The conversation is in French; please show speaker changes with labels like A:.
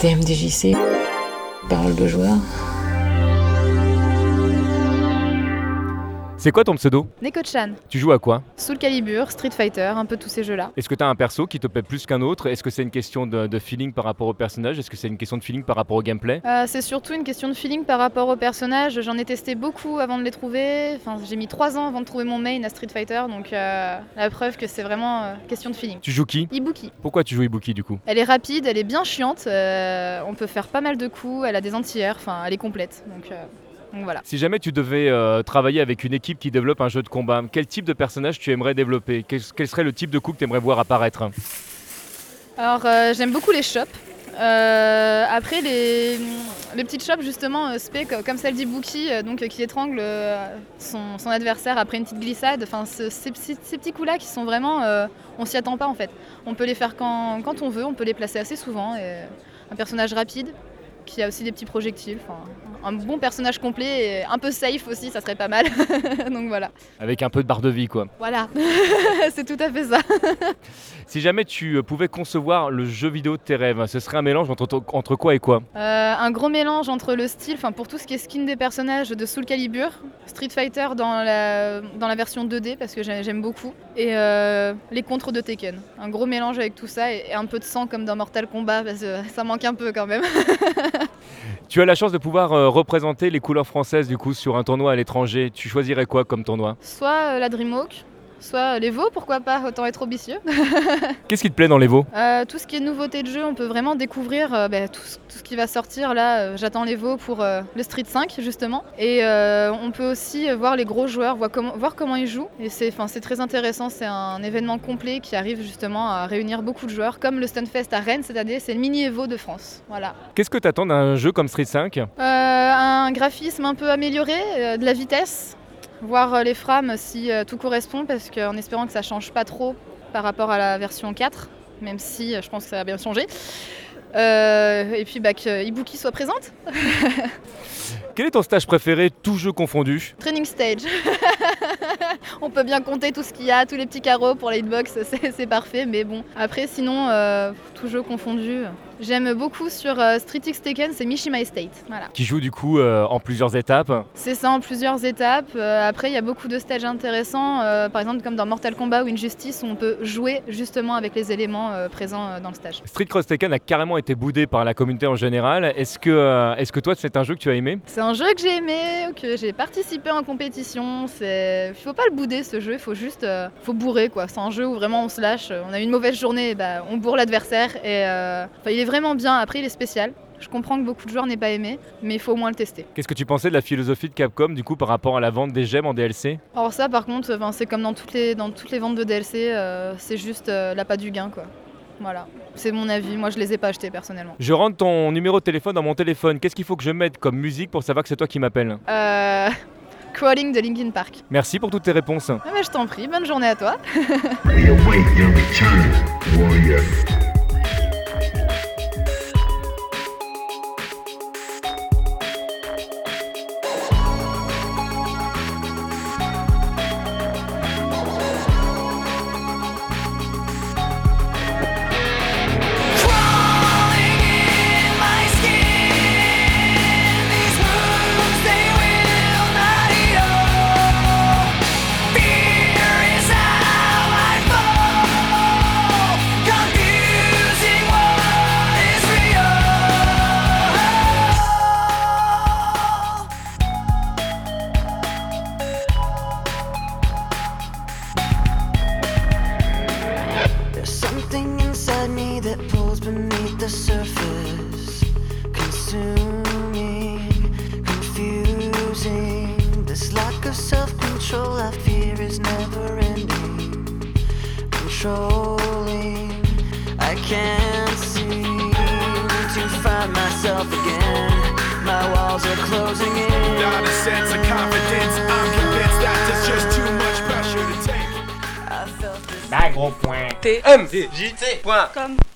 A: TMDJC, parole de joueur.
B: C'est quoi ton pseudo
C: Neko-chan,
B: Tu joues à quoi
C: Soul Calibur, Street Fighter, un peu tous ces jeux-là.
B: Est-ce que tu as un perso qui te plaît plus qu'un autre? Est-ce que c'est une question de, de feeling par rapport au personnage? Est-ce que c'est une question de feeling par rapport au gameplay?
C: Euh, c'est surtout une question de feeling par rapport aux personnages. J'en ai testé beaucoup avant de les trouver. Enfin, j'ai mis trois ans avant de trouver mon main à Street Fighter, donc euh, la preuve que c'est vraiment euh, question de feeling.
B: Tu joues qui?
C: Ibuki.
B: Pourquoi tu joues Ibuki du coup?
C: Elle est rapide, elle est bien chiante. on peut faire pas mal de coups. Elle a des anti-airs. Enfin, elle est complète. Donc, donc voilà.
B: Si jamais tu devais euh, travailler avec une équipe qui développe un jeu de combat, quel type de personnage tu aimerais développer? Quel, quel serait le type de coup que tu aimerais voir apparaître?
C: Alors, euh, j'aime beaucoup les shops. Euh, après, les, les petites shops, justement, co- comme celle d'Ibuki, donc, qui étrangle son, son adversaire après une petite glissade. Enfin, ce- ces, petits- ces petits coups-là qui sont vraiment. on s'y attend pas, en fait. On peut les faire quand, quand on veut, on peut les placer assez souvent. Et un personnage rapide, qui a aussi des petits projectiles. Un bon personnage complet et un peu safe aussi, ça serait pas mal. donc voilà.
B: Avec un peu de barre de vie quoi.
C: Voilà. C'est tout à fait ça.
B: Si jamais tu euh, pouvais concevoir le jeu vidéo de tes rêves, ce serait un mélange entre, entre quoi et quoi?
C: Euh, un gros mélange entre le style, enfin pour tout ce qui est skin des personnages de Soul Calibur, Street Fighter dans la, dans la version 2D parce que j'ai- j'aime beaucoup, et euh, les contres de Tekken. Un gros mélange avec tout ça et, et un peu de sang comme dans Mortal Kombat parce que ça manque un peu quand même.
B: Tu as la chance de pouvoir euh, représenter les couleurs françaises du coup sur un tournoi à l'étranger. Tu choisirais quoi comme tournoi?
C: Soit euh, la Dreamhawk, soit les veaux, pourquoi pas, autant être ambitieux.
B: Qu'est-ce qui te plaît dans les veaux?
C: Euh, tout ce qui est nouveauté de jeu, on peut vraiment découvrir euh, bah, tout, ce- tout ce qui va sortir là. euh, J'attends les veaux pour euh, le Street 5 justement. Et euh, on peut aussi euh, voir les gros joueurs, voir comment, voir comment ils jouent. Et c'est très intéressant, c'est un événement complet qui arrive justement à réunir beaucoup de joueurs, comme le Stunfest à Rennes cette année, c'est le mini Evo de France. Voilà.
B: Qu'est-ce que tu attends d'un jeu comme Street 5
C: Euh, un graphisme un peu amélioré, euh, de la vitesse, voir euh, les frames si euh, tout correspond, parce qu'en espérant que ça change pas trop par rapport à la version 4, même si euh, je pense que ça va bien changer. Euh, et puis bah, que Ibuki soit présente.
B: Quel est ton stage préféré, tout jeu confondu?
C: Training stage. On peut bien compter tout ce qu'il y a, tous les petits carreaux pour la hitbox, c'est c'est parfait. Mais bon, après sinon, euh, tout jeu confondu. J'aime beaucoup sur euh, Street X Tekken, c'est Mishima Estate. Voilà.
B: Qui joue du coup euh, en plusieurs étapes.
C: C'est ça en plusieurs étapes. Euh, après, il y a beaucoup de stages intéressants, par exemple comme dans Mortal Kombat ou Injustice, où on peut jouer justement avec les éléments présents dans le stage.
B: Street Cross Tekken a carrément été boudé par la communauté en général. Est-ce que, est-ce que toi c'est un jeu que tu as aimé?
C: C'est un jeu que j'ai aimé, que j'ai participé en compétition. Il faut pas le bouder ce jeu, il faut juste, faut bourrer quoi. C'est un jeu où vraiment on se lâche. On a une mauvaise journée, bah, on bourre l'adversaire et il est vraiment bien. Après, il est spécial. Je comprends que beaucoup de joueurs n'aient pas aimé, mais il faut au moins le tester.
B: Qu'est-ce que tu pensais de la philosophie de Capcom du coup par rapport à la vente des gemmes en DLC
C: Alors ça, par contre, c'est comme dans toutes les, dans toutes les ventes de DLC, euh, c'est juste euh, l'appât du gain, quoi. Voilà, c'est mon avis. Moi, je les ai pas achetés personnellement.
B: Je rentre ton numéro de téléphone dans mon téléphone. Qu'est-ce qu'il faut que je mette comme musique pour savoir que c'est toi qui m'appelles?
C: Euh, Crawling de Linkin Park.
B: Merci pour toutes tes réponses.
C: Ah, mais je t'en prie, bonne journée à toi.
D: something inside me that pulls beneath the surface, consuming, confusing. This lack of self control I fear is never ending, controlling. I can't seem to find myself again. My walls are closing in.
E: Not a sense of confidence. I'm convinced that there's just too much pressure to take.
D: I felt this.
F: Bah gros point. TMDJT.com